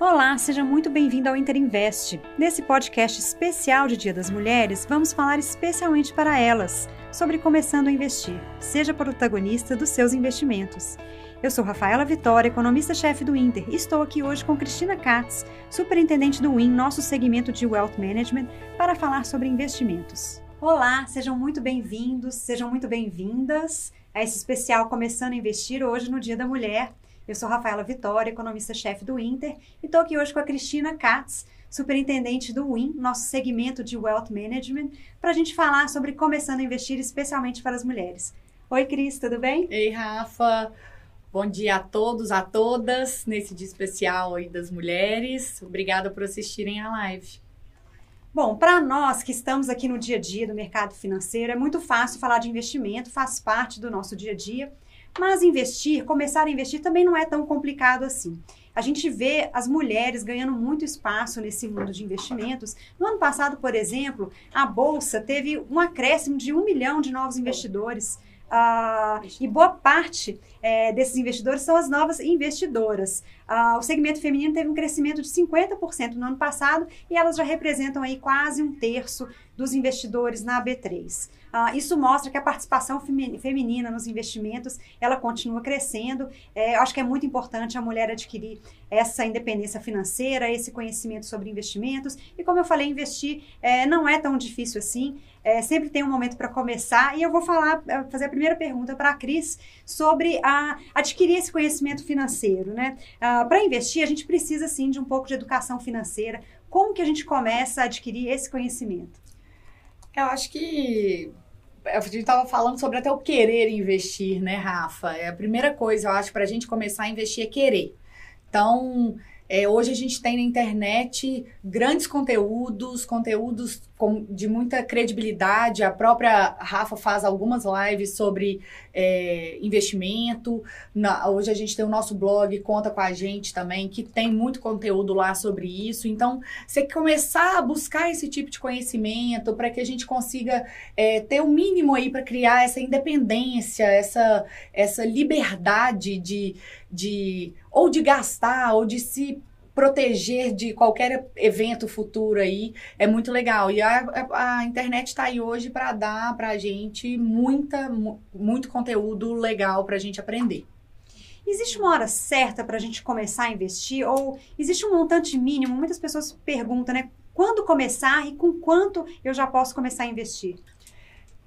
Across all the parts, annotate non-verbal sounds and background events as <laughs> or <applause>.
Olá, seja muito bem-vindo ao Interinvest. Nesse podcast especial de Dia das Mulheres, vamos falar especialmente para elas sobre começando a investir. Seja protagonista dos seus investimentos. Eu sou Rafaela Vitória, economista-chefe do Inter, e estou aqui hoje com Cristina Katz, superintendente do WIN, nosso segmento de Wealth Management, para falar sobre investimentos. Olá, sejam muito bem-vindos, sejam muito bem-vindas a esse especial Começando a Investir hoje no Dia da Mulher. Eu sou Rafaela Vitória, economista-chefe do Inter, e estou aqui hoje com a Cristina Katz, superintendente do WIN, nosso segmento de Wealth Management, para a gente falar sobre começando a investir, especialmente para as mulheres. Oi, Cris, tudo bem? Ei, Rafa. Bom dia a todos, a todas, nesse dia especial aí das mulheres. Obrigada por assistirem a live. Bom, para nós que estamos aqui no dia a dia do mercado financeiro, é muito fácil falar de investimento, faz parte do nosso dia a dia. Mas investir, começar a investir também não é tão complicado assim. A gente vê as mulheres ganhando muito espaço nesse mundo de investimentos. No ano passado, por exemplo, a Bolsa teve um acréscimo de um milhão de novos investidores. Uh, e boa parte é, desses investidores são as novas investidoras. Uh, o segmento feminino teve um crescimento de 50% no ano passado e elas já representam aí quase um terço dos investidores na B3. Uh, isso mostra que a participação feminina nos investimentos ela continua crescendo. É, acho que é muito importante a mulher adquirir essa independência financeira, esse conhecimento sobre investimentos. E como eu falei, investir é, não é tão difícil assim. É, sempre tem um momento para começar. E eu vou falar, é, fazer a primeira pergunta para a Cris sobre a, adquirir esse conhecimento financeiro. Né? Ah, para investir, a gente precisa sim de um pouco de educação financeira. Como que a gente começa a adquirir esse conhecimento? Eu acho que a gente estava falando sobre até o querer investir, né, Rafa? É a primeira coisa, eu acho, para a gente começar a investir é querer. Então, é, hoje a gente tem na internet grandes conteúdos, conteúdos com, de muita credibilidade. A própria Rafa faz algumas lives sobre é, investimento. Na, hoje a gente tem o nosso blog, conta com a gente também, que tem muito conteúdo lá sobre isso. Então, você começar a buscar esse tipo de conhecimento para que a gente consiga é, ter o mínimo aí para criar essa independência, essa, essa liberdade de, de ou de gastar ou de se proteger de qualquer evento futuro aí é muito legal. E a, a, internet está aí hoje para dar para a gente muita, muito conteúdo legal para a gente aprender. Existe uma hora certa para a gente começar a investir? Ou existe um montante mínimo? Muitas pessoas perguntam, né? Quando começar e com quanto eu já posso começar a investir?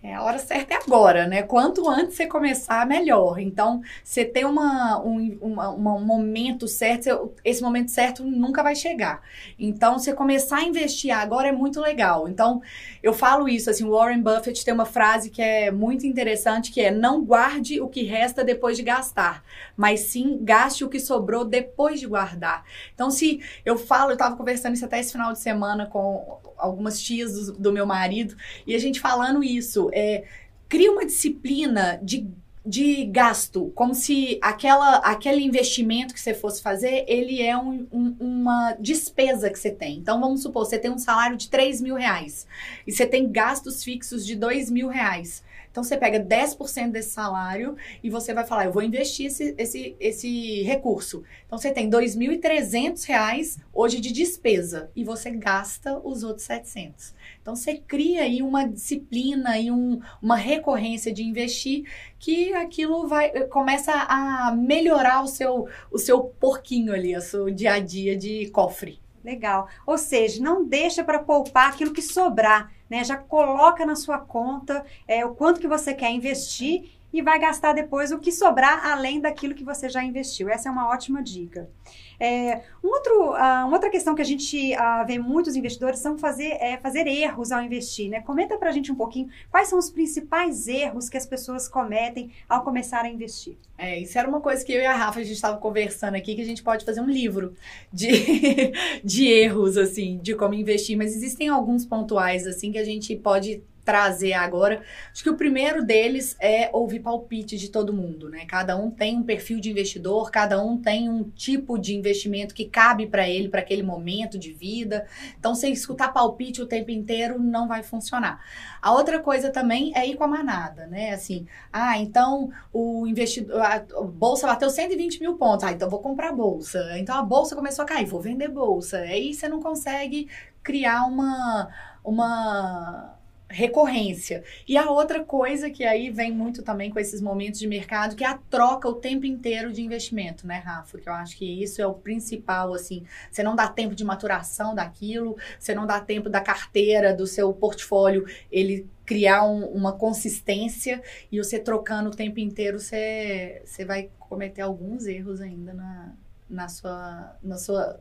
É, a hora certa é agora, né? Quanto antes você começar, melhor. Então, você tem uma, um, uma, uma, um momento certo, esse momento certo nunca vai chegar. Então, você começar a investir agora é muito legal. Então, eu falo isso, assim, Warren Buffett tem uma frase que é muito interessante, que é não guarde o que resta depois de gastar, mas sim gaste o que sobrou depois de guardar. Então, se eu falo, eu estava conversando isso até esse final de semana com algumas tias do, do meu marido, e a gente falando isso, é, cria uma disciplina de de gasto, como se aquela, aquele investimento que você fosse fazer, ele é um, um, uma despesa que você tem. Então, vamos supor, você tem um salário de 3 mil reais e você tem gastos fixos de 2 mil reais. Então, você pega 10% desse salário e você vai falar, eu vou investir esse, esse, esse recurso. Então, você tem R$ 2.300 hoje de despesa e você gasta os outros 700. Então, você cria aí uma disciplina e um, uma recorrência de investir que aquilo vai começa a melhorar o seu, o seu porquinho ali, o seu dia a dia de cofre. Legal. Ou seja, não deixa para poupar aquilo que sobrar, né? Já coloca na sua conta é, o quanto que você quer investir e vai gastar depois o que sobrar além daquilo que você já investiu. Essa é uma ótima dica. É, um outro, uh, uma outra questão que a gente uh, vê muitos investidores são fazer, é, fazer erros ao investir. Né? Comenta para a gente um pouquinho quais são os principais erros que as pessoas cometem ao começar a investir. É, isso era uma coisa que eu e a Rafa a gente estava conversando aqui, que a gente pode fazer um livro de, <laughs> de erros, assim, de como investir. Mas existem alguns pontuais, assim, que a gente pode trazer agora. Acho que o primeiro deles é ouvir palpite de todo mundo, né? Cada um tem um perfil de investidor, cada um tem um tipo de investimento que cabe para ele, para aquele momento de vida. Então, se escutar palpite o tempo inteiro, não vai funcionar. A outra coisa também é ir com a manada, né? Assim, ah, então o investidor, a bolsa bateu 120 mil pontos, ah, então vou comprar bolsa. Então a bolsa começou a cair, vou vender bolsa. Aí você não consegue criar uma uma recorrência. E a outra coisa que aí vem muito também com esses momentos de mercado, que é a troca o tempo inteiro de investimento, né, Rafa? Que eu acho que isso é o principal, assim. Você não dá tempo de maturação daquilo, você não dá tempo da carteira, do seu portfólio, ele criar um, uma consistência e você trocando o tempo inteiro, você, você vai cometer alguns erros ainda na, na, sua, na sua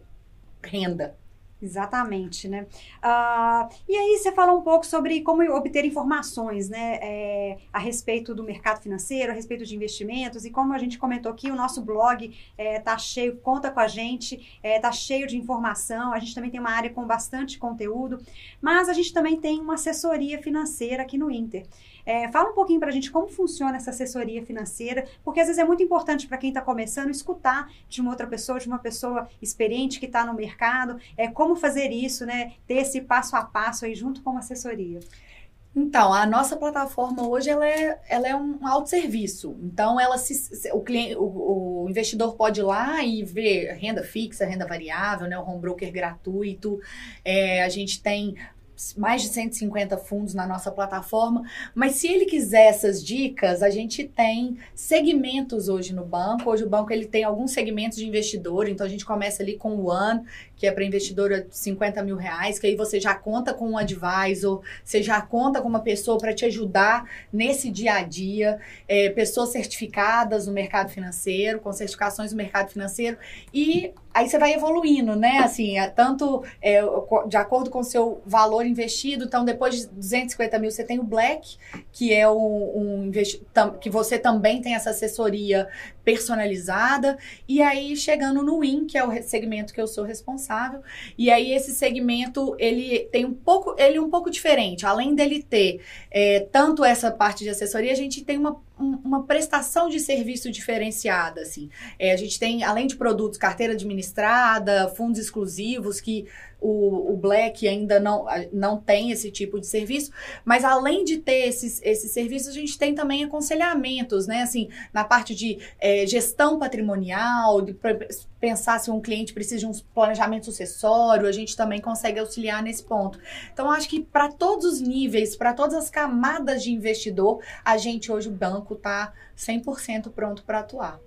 renda. Exatamente, né? Uh, e aí você falou um pouco sobre como obter informações, né? É, a respeito do mercado financeiro, a respeito de investimentos e como a gente comentou aqui, o nosso blog é, tá cheio, conta com a gente, é, tá cheio de informação. A gente também tem uma área com bastante conteúdo, mas a gente também tem uma assessoria financeira aqui no Inter. É, fala um pouquinho para a gente como funciona essa assessoria financeira, porque às vezes é muito importante para quem está começando escutar de uma outra pessoa, de uma pessoa experiente que está no mercado, é, como fazer isso, né? Ter esse passo a passo aí junto com uma assessoria. Então, a nossa plataforma hoje ela é, ela é um autosserviço. Então, ela se, o, cliente, o, o, investidor pode ir lá e ver renda fixa, renda variável, né, o home broker gratuito. É, a gente tem mais de 150 fundos na nossa plataforma. Mas se ele quiser essas dicas, a gente tem segmentos hoje no banco. Hoje o banco ele tem alguns segmentos de investidor, então a gente começa ali com o One, que é para investidora de 50 mil reais, que aí você já conta com um advisor, você já conta com uma pessoa para te ajudar nesse dia a dia, é, pessoas certificadas no mercado financeiro, com certificações no mercado financeiro, e aí você vai evoluindo, né? Assim, é, tanto é, de acordo com o seu valor investido, então depois de 250 mil você tem o Black, que é um, um que você também tem essa assessoria personalizada, e aí chegando no Win, que é o segmento que eu sou responsável responsável. E aí esse segmento ele tem um pouco, ele é um pouco diferente. Além dele ter é, tanto essa parte de assessoria, a gente tem uma, uma prestação de serviço diferenciada, assim. É, a gente tem, além de produtos, carteira administrada, fundos exclusivos que o, o Black ainda não, não tem esse tipo de serviço, mas além de ter esses, esses serviços, a gente tem também aconselhamentos, né? Assim, na parte de é, gestão patrimonial, de pensar se um cliente precisa de um planejamento sucessório, a gente também consegue auxiliar nesse ponto. Então, acho que para todos os níveis, para todas as camadas de investidor, a gente hoje, o banco, está 100% pronto para atuar.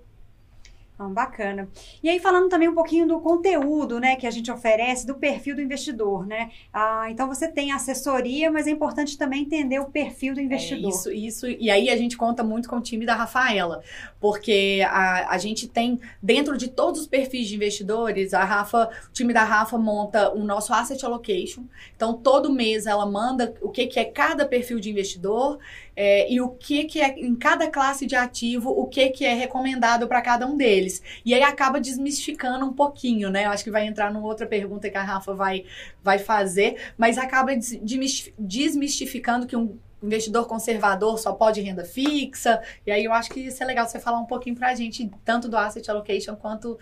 Ah, bacana. E aí, falando também um pouquinho do conteúdo, né, que a gente oferece, do perfil do investidor, né? Ah, então, você tem assessoria, mas é importante também entender o perfil do investidor. É isso, isso. E aí, a gente conta muito com o time da Rafaela, porque a, a gente tem, dentro de todos os perfis de investidores, a Rafa, o time da Rafa monta o nosso Asset Allocation. Então, todo mês ela manda o que, que é cada perfil de investidor é, e o que, que é, em cada classe de ativo, o que, que é recomendado para cada um deles. E aí acaba desmistificando um pouquinho, né? Eu acho que vai entrar numa outra pergunta que a Rafa vai, vai fazer, mas acaba desmistificando que um investidor conservador só pode renda fixa. E aí eu acho que isso é legal você falar um pouquinho para a gente, tanto do asset allocation quanto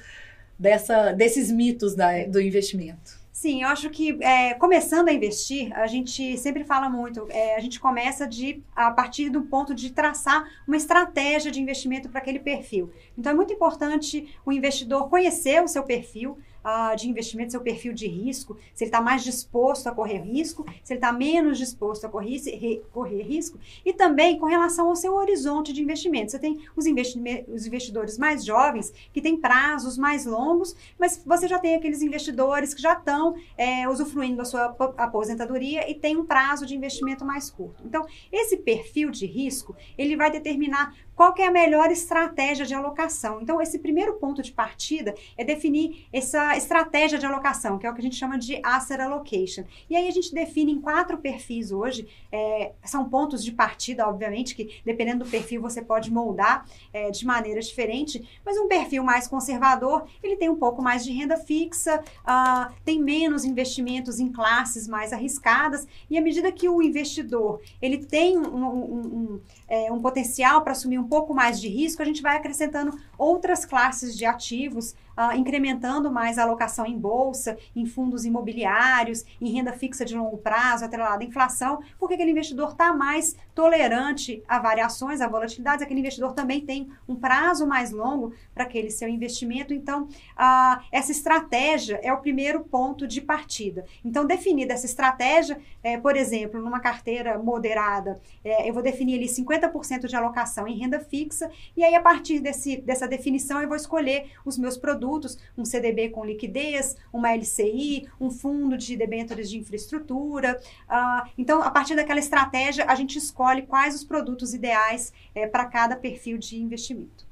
dessa, desses mitos da, do investimento. Sim, eu acho que é, começando a investir, a gente sempre fala muito, é, a gente começa de a partir do ponto de traçar uma estratégia de investimento para aquele perfil. Então é muito importante o investidor conhecer o seu perfil, uh, de investimento, seu perfil de risco, se ele está mais disposto a correr risco, se ele está menos disposto a correr, correr risco, e também com relação ao seu horizonte de investimento. Você tem os, investi os investidores mais jovens, que têm prazos mais longos, mas você já tem aqueles investidores que já estão é, usufruindo da sua aposentadoria e tem um prazo de investimento mais curto. Então, esse perfil de risco, ele vai determinar qual é a melhor estratégia de alocação. Então, esse primeiro ponto de partida é definir essa estratégia de alocação, que é o que a gente chama de asset allocation. E aí a gente define em quatro perfis hoje, é, são pontos de partida, obviamente, que dependendo do perfil você pode moldar é, de maneira diferente, mas um perfil mais conservador, ele tem um pouco mais de renda fixa, uh, tem menos investimentos em classes mais arriscadas, e à medida que o investidor ele tem um, um, um, é, um potencial para assumir um pouco mais de risco, a gente vai acrescentando outras classes de ativos uh, incrementando mais a alocação em bolsa, em fundos imobiliários, em renda fixa de longo prazo, atrelada à inflação, porque aquele investidor está mais tolerante a variações, a volatilidades, aquele investidor também tem um prazo mais longo para aquele seu investimento. Então, uh, essa estratégia é o primeiro ponto de partida. Então, definida essa estratégia, é, por exemplo, numa carteira moderada, é, eu vou definir ali 50% de alocação em renda fixa, e aí, a partir desse, dessa definição, eu vou escolher os meus produtos produtos, um CDB com liquidez, uma LCI, um fundo de debêntures de infraestrutura. Uh, então, a partir daquela estratégia, a gente escolhe quais os produtos ideais é, para cada perfil de investimento.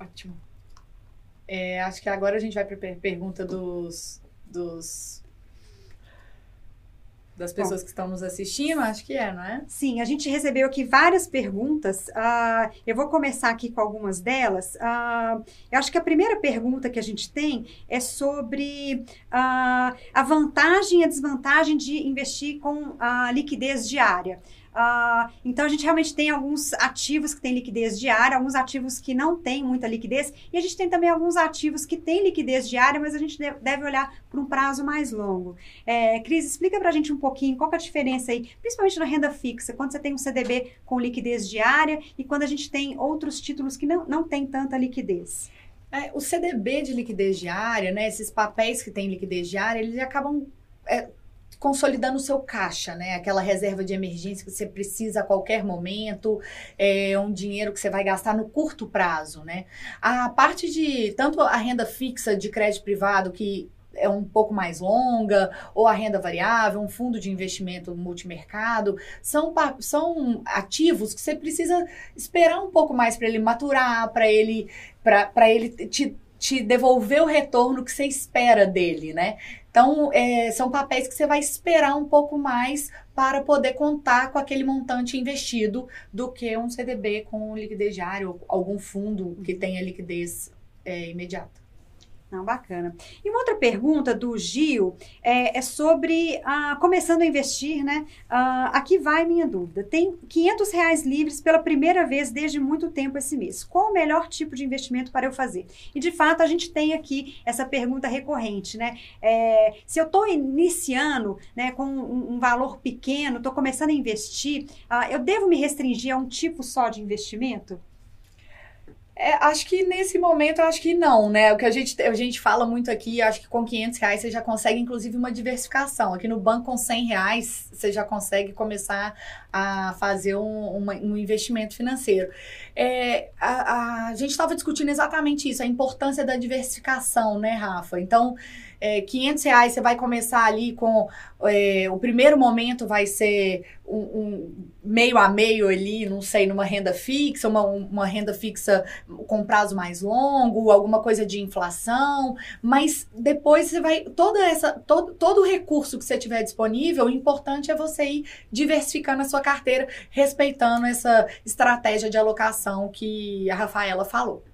Ótimo. É, acho que agora a gente vai para a pergunta dos, dos das pessoas Bom, que estão nos assistindo, acho que é, não é? Sim, a gente recebeu aqui várias perguntas. Uh, eu vou começar aqui com algumas delas. Uh, eu acho que a primeira pergunta que a gente tem é sobre uh, a vantagem e a desvantagem de investir com a liquidez diária. Uh, então a gente realmente tem alguns ativos que têm liquidez diária, alguns ativos que não têm muita liquidez, e a gente tem também alguns ativos que têm liquidez diária, mas a gente deve olhar para um prazo mais longo. É, Cris, explica para a gente um pouquinho qual é a diferença aí, principalmente na renda fixa, quando você tem um CDB com liquidez diária e quando a gente tem outros títulos que não, não têm tanta liquidez. É, o CDB de liquidez diária, né, esses papéis que têm liquidez diária, eles acabam é, consolidando o seu caixa, né? Aquela reserva de emergência que você precisa a qualquer momento, é um dinheiro que você vai gastar no curto prazo, né? A parte de tanto a renda fixa de crédito privado que é um pouco mais longa, ou a renda variável, um fundo de investimento multimercado, são, são ativos que você precisa esperar um pouco mais para ele maturar, para ele, ele te, te devolver o retorno que você espera dele, né? Então, é, são papéis que você vai esperar um pouco mais para poder contar com aquele montante investido do que um CDB com liquidez diária ou algum fundo que tenha liquidez é, imediata. Não, bacana. E uma outra pergunta do Gil é, é sobre ah, começando a investir, né? Ah, aqui vai minha dúvida. Tem 500 reais livres pela primeira vez desde muito tempo esse mês. Qual o melhor tipo de investimento para eu fazer? E de fato a gente tem aqui essa pergunta recorrente, né? É, se eu estou iniciando, né, com um, um valor pequeno, estou começando a investir, ah, eu devo me restringir a um tipo só de investimento? É, acho que nesse momento, acho que não, né? O que a gente, a gente fala muito aqui, acho que com 500 reais você já consegue, inclusive, uma diversificação. Aqui no banco, com 100 reais, você já consegue começar a fazer um, um investimento financeiro. É, a, a gente estava discutindo exatamente isso, a importância da diversificação, né, Rafa? Então, é, 500 reais você vai começar ali com é, o primeiro momento vai ser um, um, meio a meio ali, não sei, numa renda fixa, uma, uma renda fixa com prazo mais longo, alguma coisa de inflação, mas depois você vai toda essa todo, todo o recurso que você tiver disponível, o importante é você ir diversificando a sua carteira, respeitando essa estratégia de alocação que a Rafaela falou.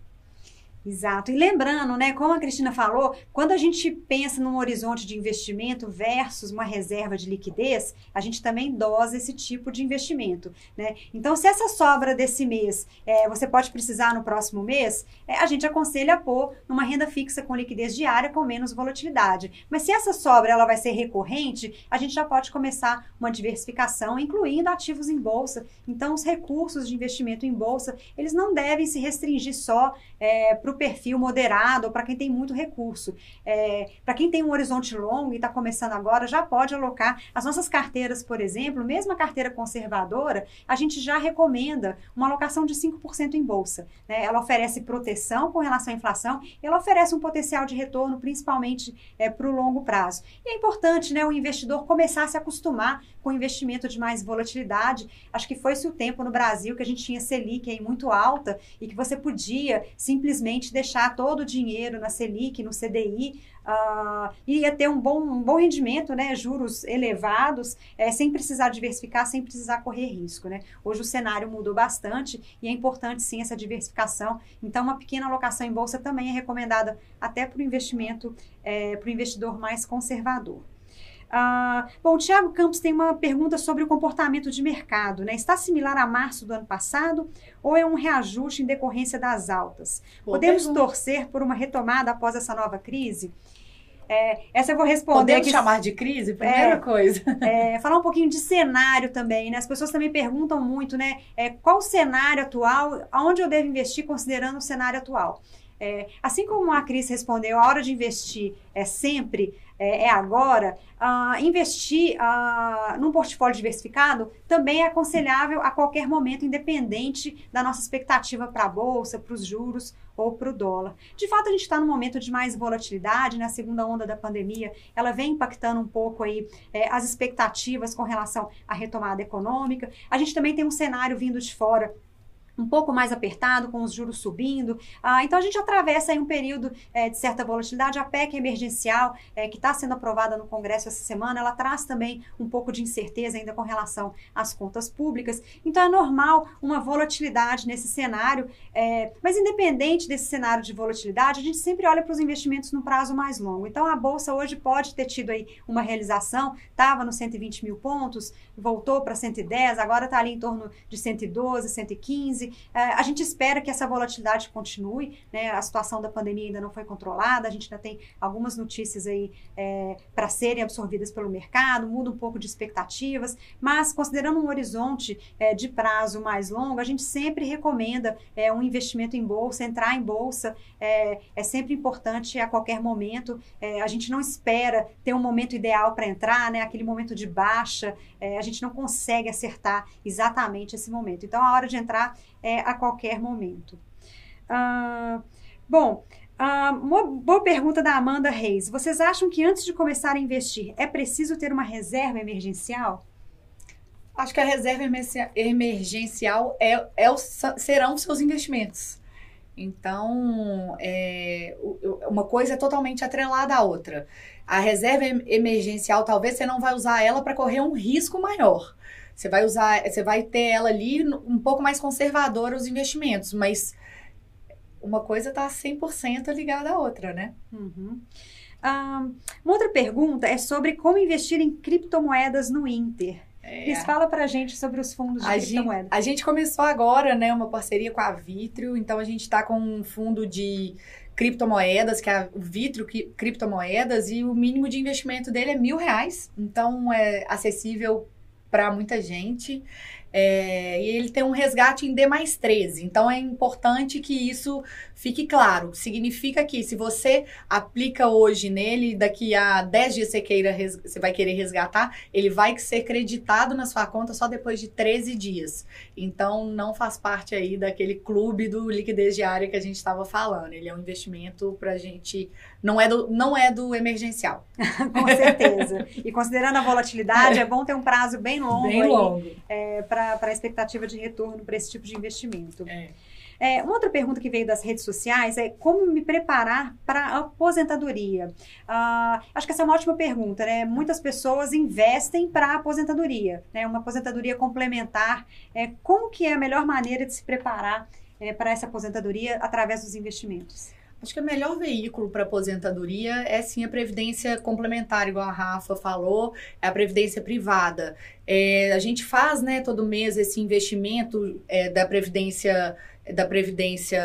Exato. E lembrando, né, como a Cristina falou, quando a gente pensa num horizonte de investimento versus uma reserva de liquidez, a gente também dosa esse tipo de investimento, né? Então, se essa sobra desse mês é, você pode precisar no próximo mês, é, a gente aconselha a pôr numa renda fixa com liquidez diária com menos volatilidade. Mas se essa sobra ela vai ser recorrente, a gente já pode começar uma diversificação, incluindo ativos em bolsa. Então, os recursos de investimento em bolsa, eles não devem se restringir só é, para para o perfil moderado ou para quem tem muito recurso. É, para quem tem um horizonte longo e está começando agora, já pode alocar. As nossas carteiras, por exemplo, mesmo a carteira conservadora, a gente já recomenda uma alocação de 5% em bolsa. Né? Ela oferece proteção com relação à inflação, ela oferece um potencial de retorno, principalmente é, para o longo prazo. E é importante né, o investidor começar a se acostumar com investimento de mais volatilidade. Acho que foi-se o tempo no Brasil que a gente tinha Selic aí muito alta e que você podia simplesmente deixar todo o dinheiro na Selic, no CDI, uh, e ia ter um bom, um bom rendimento, né, juros elevados, é, sem precisar diversificar, sem precisar correr risco. Né? Hoje o cenário mudou bastante e é importante sim essa diversificação. Então, uma pequena alocação em bolsa também é recomendada até para o investimento, é, para o investidor mais conservador. Ah, bom, o Thiago Campos tem uma pergunta sobre o comportamento de mercado. Né? Está similar a março do ano passado ou é um reajuste em decorrência das altas? Boa Podemos pergunta. torcer por uma retomada após essa nova crise? É, essa eu vou responder. Podemos chamar de crise? Primeira é, coisa. <laughs> É, falar um pouquinho de cenário também, né? As pessoas também perguntam muito, né? É, qual o cenário atual, aonde eu devo investir considerando o cenário atual? É, assim como a Cris respondeu, a hora de investir é sempre, é, é agora, uh, investir uh, num portfólio diversificado também é aconselhável a qualquer momento, independente da nossa expectativa para a bolsa, para os juros ou para o dólar. De fato, a gente está num momento de mais volatilidade, na né? segunda onda da pandemia, ela vem impactando um pouco aí é, as expectativas com relação à retomada econômica. A gente também tem um cenário vindo de fora um pouco mais apertado, com os juros subindo. Ah, então a gente atravessa aí um período é, de certa volatilidade. A PEC emergencial, é, que está sendo aprovada no Congresso essa semana, ela traz também um pouco de incerteza ainda com relação às contas públicas. Então é normal uma volatilidade nesse cenário, é, mas independente desse cenário de volatilidade, a gente sempre olha para os investimentos no prazo mais longo. Então a Bolsa hoje pode ter tido aí uma realização, estava nos 120 mil pontos, voltou para 110, agora está ali em torno de 112, 115. É, a gente espera que essa volatilidade continue, né? A situação da pandemia ainda não foi controlada, a gente ainda tem algumas notícias aí é, para serem absorvidas pelo mercado, muda um pouco de expectativas, mas considerando um horizonte é, de prazo mais longo, a gente sempre recomenda é, um investimento em bolsa, entrar em bolsa é, é sempre importante a qualquer momento. É, a gente não espera ter um momento ideal para entrar, né? Aquele momento de baixa, a gente não consegue acertar exatamente esse momento. Então, a hora de entrar é, a qualquer momento. Ah, bom, ah, uma boa pergunta da Amanda Reis. Vocês acham que antes de começar a investir é preciso ter uma reserva emergencial? Acho que a reserva emergencial é, é o, serão seus investimentos. Então, é, uma coisa é totalmente atrelada à outra. A reserva emergencial, talvez você não vai usar ela para correr um risco maior. Você vai usar, você vai ter ela ali um pouco mais conservadora os investimentos, mas uma coisa está 100% ligada à outra, né? Uhum. Ah, uma outra pergunta é sobre como investir em criptomoedas no Inter. É. Cris, fala pra gente sobre os fundos de a criptomoedas. Gente, a gente começou agora, né, uma parceria com a Vitrio, então a gente está com um fundo de criptomoedas, que é o Vitrio Criptomoedas, e o mínimo de investimento dele é mil reais, então é acessível para muita gente. É, e ele tem um resgate em D mais 13. Então é importante que isso fique claro. Significa que se você aplica hoje nele, daqui a 10 dias você, queira, você vai querer resgatar, ele vai ser creditado na sua conta só depois de 13 dias. Então não faz parte aí daquele clube do liquidez diária que a gente estava falando. Ele é um investimento para a gente. Não é, do, não é do emergencial. <laughs> Com certeza. e considerando a volatilidade, é. bom ter um prazo bem longo, bem longo. É, para para a expectativa de retorno para esse tipo de investimento. É. É, uma outra pergunta que veio das redes sociais é como me preparar para a aposentadoria? Uh, acho que essa é uma ótima pergunta, né? Muitas pessoas investem para a aposentadoria, né? Uma aposentadoria complementar. É, como que é a melhor maneira de se preparar é, para essa aposentadoria através dos investimentos? Acho que o melhor veículo para aposentadoria é sim a previdência complementar, igual a Rafa falou, é a previdência privada. É, a gente faz, né, todo mês esse investimento é, da previdência da previdência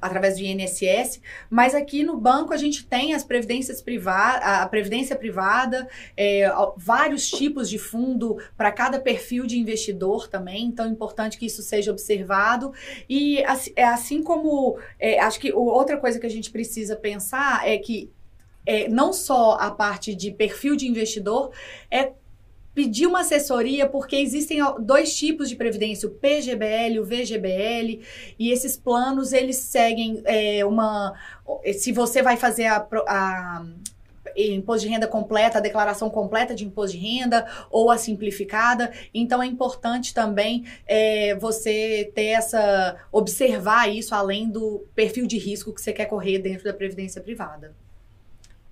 através do INSS, mas aqui no banco a gente tem as previdências privadas, a previdência privada, é, vários tipos de fundo para cada perfil de investidor também, então é importante que isso seja observado. E assim, assim como é, acho que outra coisa que a gente precisa pensar é que é, não só a parte de perfil de investidor, é pedir uma assessoria, porque existem dois tipos de previdência, o PGBL, o VGBL, e esses planos, eles seguem é, uma... Se você vai fazer a, a imposto de renda completa, a declaração completa de imposto de renda ou a simplificada. Então é importante também é, você ter essa observar isso além do perfil de risco que você quer correr dentro da previdência privada.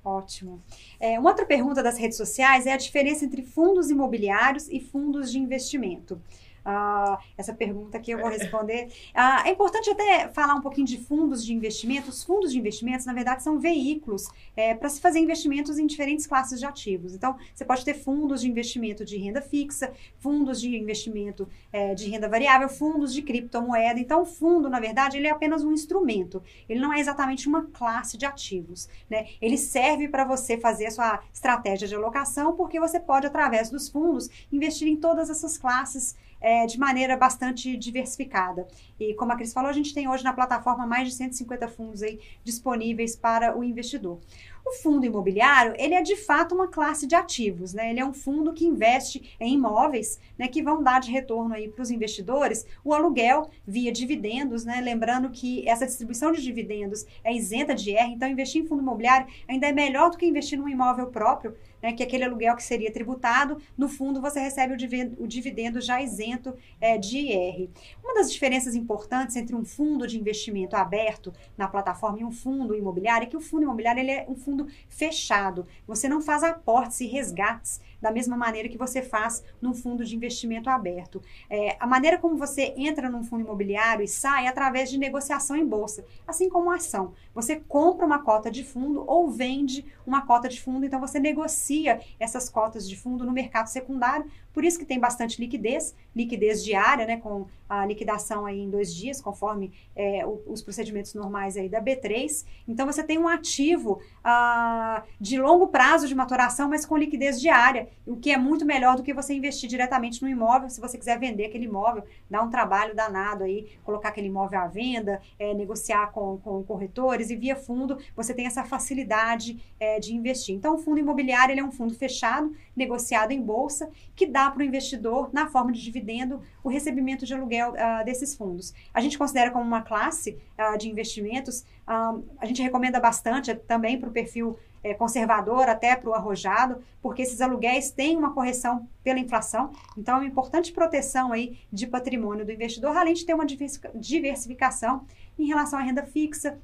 Ótimo. É, uma outra pergunta das redes sociais é a diferença entre fundos imobiliários e fundos de investimento. Uh, essa pergunta aqui eu vou responder. Uh, é importante até falar um pouquinho de fundos de investimento. Os fundos de investimentos, na verdade, são veículos é, para se fazer investimentos em diferentes classes de ativos. Então, você pode ter fundos de investimento de renda fixa, fundos de investimento é, de renda variável, fundos de criptomoeda. Então, o fundo, na verdade, ele é apenas um instrumento. Ele não é exatamente uma classe de ativos. Né? Ele serve para você fazer a sua estratégia de alocação, porque você pode, através dos fundos, investir em todas essas classes é, de maneira bastante diversificada. E como a Cris falou, a gente tem hoje na plataforma mais de 150 fundos aí disponíveis para o investidor. O fundo imobiliário, ele é de fato uma classe de ativos, né? Ele é um fundo que investe em imóveis, né, que vão dar de retorno aí para os investidores o aluguel via dividendos, né? Lembrando que essa distribuição de dividendos é isenta de IR, então investir em fundo imobiliário ainda é melhor do que investir num imóvel próprio, né, que aquele aluguel que seria tributado, no fundo você recebe o dividendo, o dividendo já isento é, de IR. Uma das diferenças importantes entre um fundo de investimento aberto na plataforma e um fundo imobiliário é que o fundo imobiliário ele é um fundo fechado. Você não faz aportes e resgates da mesma maneira que você faz num fundo de investimento aberto. É, a maneira como você entra num fundo imobiliário e sai é através de negociação em bolsa, assim como a ação. Você compra uma cota de fundo ou vende uma cota de fundo, então você negocia essas cotas de fundo no mercado secundário por isso que tem bastante liquidez, liquidez diária, né, com a liquidação aí em dois dias, conforme é, os procedimentos normais aí da B3. Então, você tem um ativo ah, de longo prazo de maturação, mas com liquidez diária, o que é muito melhor do que você investir diretamente no imóvel. Se você quiser vender aquele imóvel, dá um trabalho danado aí, colocar aquele imóvel à venda, é, negociar com, com corretores e via fundo, você tem essa facilidade é, de investir. Então, o fundo imobiliário ele é um fundo fechado, negociado em bolsa, que dá para o investidor, na forma de dividendo, o recebimento de aluguel uh, desses fundos. A gente considera como uma classe uh, de investimentos, uh, a gente recomenda bastante também para o perfil é, conservador, até para o arrojado, porque esses aluguéis têm uma correção pela inflação, então é uma importante proteção aí de patrimônio do investidor, além de ter uma diversificação em relação à renda fixa,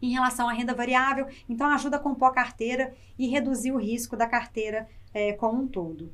em relação à renda variável, então ajuda a compor a carteira e reduzir o risco da carteira é, como um todo.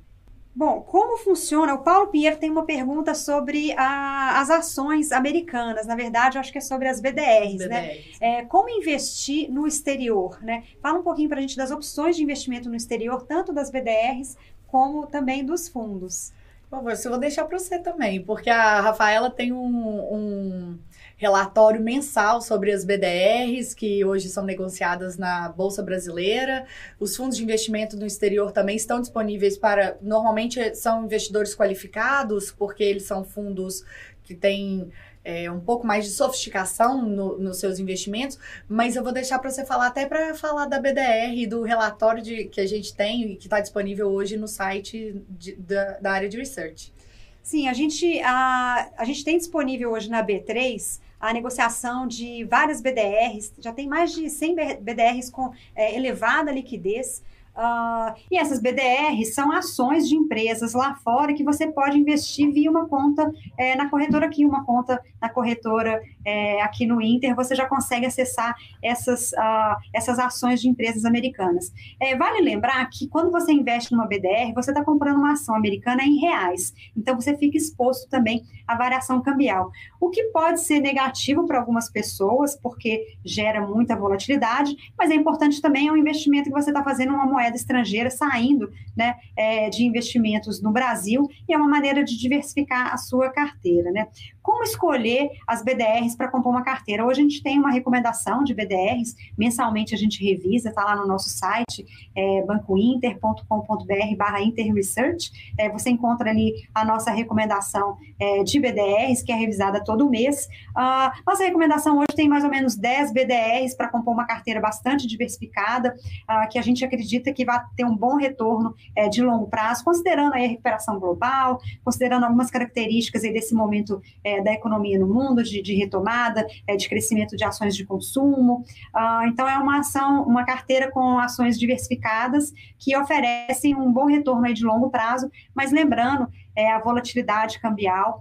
Bom, como funciona? O Paulo Pinheiro tem uma pergunta sobre a, as ações americanas. Na verdade, eu acho que é sobre as BDRs, BDRs. né? É, como investir no exterior, né? Fala um pouquinho para a gente das opções de investimento no exterior, tanto das BDRs como também dos fundos. Por favor, eu vou deixar para você também, porque a Rafaela tem um, um relatório mensal sobre as BDRs, que hoje são negociadas na Bolsa Brasileira. Os fundos de investimento no exterior também estão disponíveis para. Normalmente são investidores qualificados, porque eles são fundos que têm. É, um pouco mais de sofisticação no, nos seus investimentos, mas eu vou deixar para você falar até para falar da BDR e do relatório de, que a gente tem e que está disponível hoje no site de, da, da área de research. Sim, a gente, a, a gente tem disponível hoje na B3 a negociação de várias BDRs, já tem mais de 100 BDRs com é, elevada liquidez. Uh, e essas BDRs são ações de empresas lá fora que você pode investir via uma conta é, na corretora aqui, uma conta na corretora é, aqui no Inter, você já consegue acessar essas, uh, essas ações de empresas americanas. É, vale lembrar que quando você investe numa BDR, você está comprando uma ação americana em reais, então você fica exposto também à variação cambial, o que pode ser negativo para algumas pessoas, porque gera muita volatilidade, mas é importante também é um investimento que você está fazendo uma moeda moeda estrangeira saindo né, é, de investimentos no Brasil e é uma maneira de diversificar a sua carteira. Né? Como escolher as BDRs para compor uma carteira? Hoje a gente tem uma recomendação de BDRs, mensalmente a gente revisa, está lá no nosso site, é, bancointer.com.br barra interresearch, é, você encontra ali a nossa recomendação é, de BDRs, que é revisada todo mês. Uh, nossa recomendação hoje tem mais ou menos 10 BDRs para compor uma carteira bastante diversificada, uh, que a gente acredita que vai ter um bom retorno é, de longo prazo, considerando a recuperação global, considerando algumas características aí desse momento é, da economia no mundo, de, de retomada, é, de crescimento de ações de consumo. Uh, então, é uma ação, uma carteira com ações diversificadas que oferecem um bom retorno aí de longo prazo, mas lembrando, é, a volatilidade cambial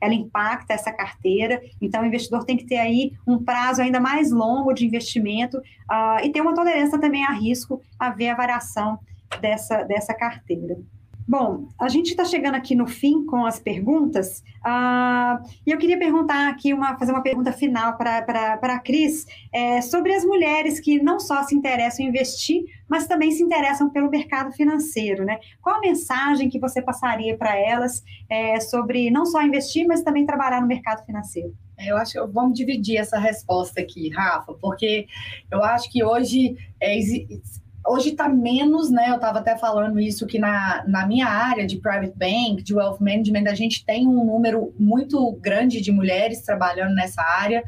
Ela impacta essa carteira, então o investidor tem que ter aí um prazo ainda mais longo de investimento uh, e ter uma tolerância também a risco a ver a variação dessa, dessa carteira. Bom, a gente está chegando aqui no fim com as perguntas, uh, e eu queria perguntar aqui, uma, fazer uma pergunta final para a Cris, é, sobre as mulheres que não só se interessam em investir, mas também se interessam pelo mercado financeiro, né? Qual a mensagem que você passaria para elas é, sobre não só investir, mas também trabalhar no mercado financeiro? Eu acho que vamos dividir essa resposta aqui, Rafa, porque eu acho que hoje é, hoje está menos, né? Eu estava até falando isso que na, na minha área de private bank, de wealth management, a gente tem um número muito grande de mulheres trabalhando nessa área,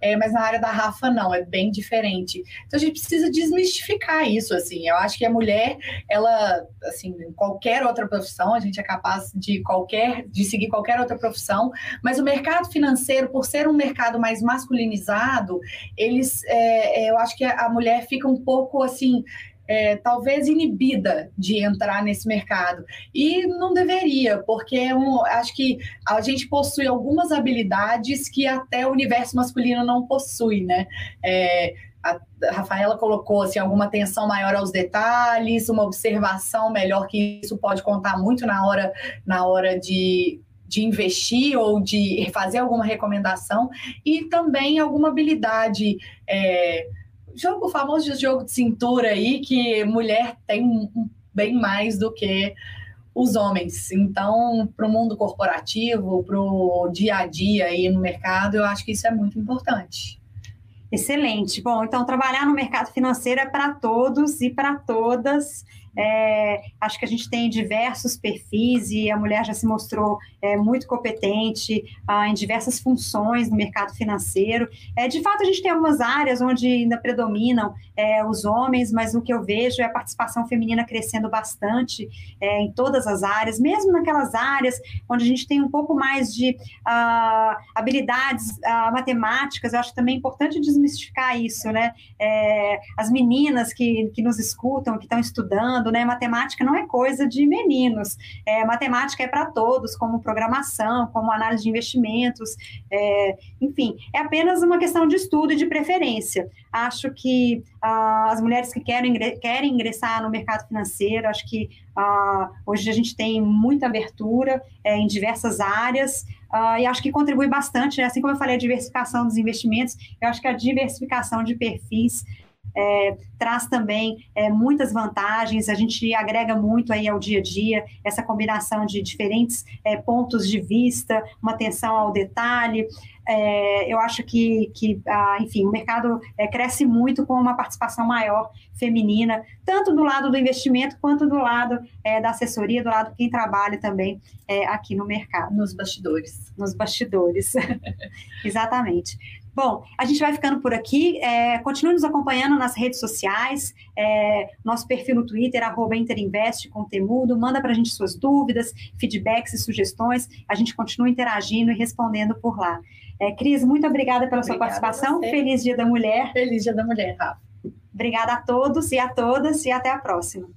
é, mas na área da Rafa não, é bem diferente. Então a gente precisa desmistificar isso, assim. Eu acho que a mulher, ela, assim, em qualquer outra profissão, a gente é capaz de qualquer, de seguir qualquer outra profissão, mas o mercado financeiro, por ser um mercado mais masculinizado, eles, é, é eu acho que a mulher fica um pouco assim é, talvez inibida de entrar nesse mercado. E não deveria, porque é um, acho que a gente possui algumas habilidades que até o universo masculino não possui, né? É, a Rafaela colocou assim, alguma atenção maior aos detalhes, uma observação melhor que isso pode contar muito na hora, na hora de, de investir ou de fazer alguma recomendação, e também alguma habilidade. É, jogo, famoso jogo de cintura aí, que mulher tem bem mais do que os homens. Então, para o mundo corporativo, para o dia a dia aí no mercado, eu acho que isso é muito importante. Excelente. Bom, então trabalhar no mercado financeiro é para todos e para todas. É, acho que a gente tem diversos perfis e a mulher já se mostrou é, muito competente ah, em diversas funções no mercado financeiro. É, de fato, a gente tem algumas áreas onde ainda predominam é, os homens, mas o que eu vejo é a participação feminina crescendo bastante é, em todas as áreas, mesmo naquelas áreas onde a gente tem um pouco mais de ah, habilidades ah, matemáticas. Eu acho também importante desmistificar isso, né? É, as meninas que, que nos escutam, que estão estudando, né? Matemática não é coisa de meninos. É, matemática é para todos, como programação, como análise de investimentos, é, enfim, é apenas uma questão de estudo e de preferência. Acho que ah, as mulheres que querem, querem ingressar no mercado financeiro, acho que ah, hoje a gente tem muita abertura é, em diversas áreas. Uh, e acho que contribui bastante, né? assim como eu falei, a diversificação dos investimentos, eu acho que a diversificação de perfis é, traz também é, muitas vantagens, a gente agrega muito aí ao dia a dia essa combinação de diferentes é, pontos de vista, uma atenção ao detalhe. É, eu acho que, que ah, enfim, o mercado é, cresce muito com uma participação maior feminina, tanto do lado do investimento quanto do lado é, da assessoria, do lado de quem trabalha também é, aqui no mercado. Nos bastidores. Nos bastidores, <laughs> exatamente. Bom, a gente vai ficando por aqui. É, continue nos acompanhando nas redes sociais. É, nosso perfil no Twitter, arroba Interinvest com Temudo. Manda para a gente suas dúvidas, feedbacks e sugestões. A gente continua interagindo e respondendo por lá. É, Cris, muito obrigada pela obrigada sua participação. Feliz Dia da Mulher. Feliz Dia da Mulher, Rafa. Obrigada a todos e a todas e até a próxima.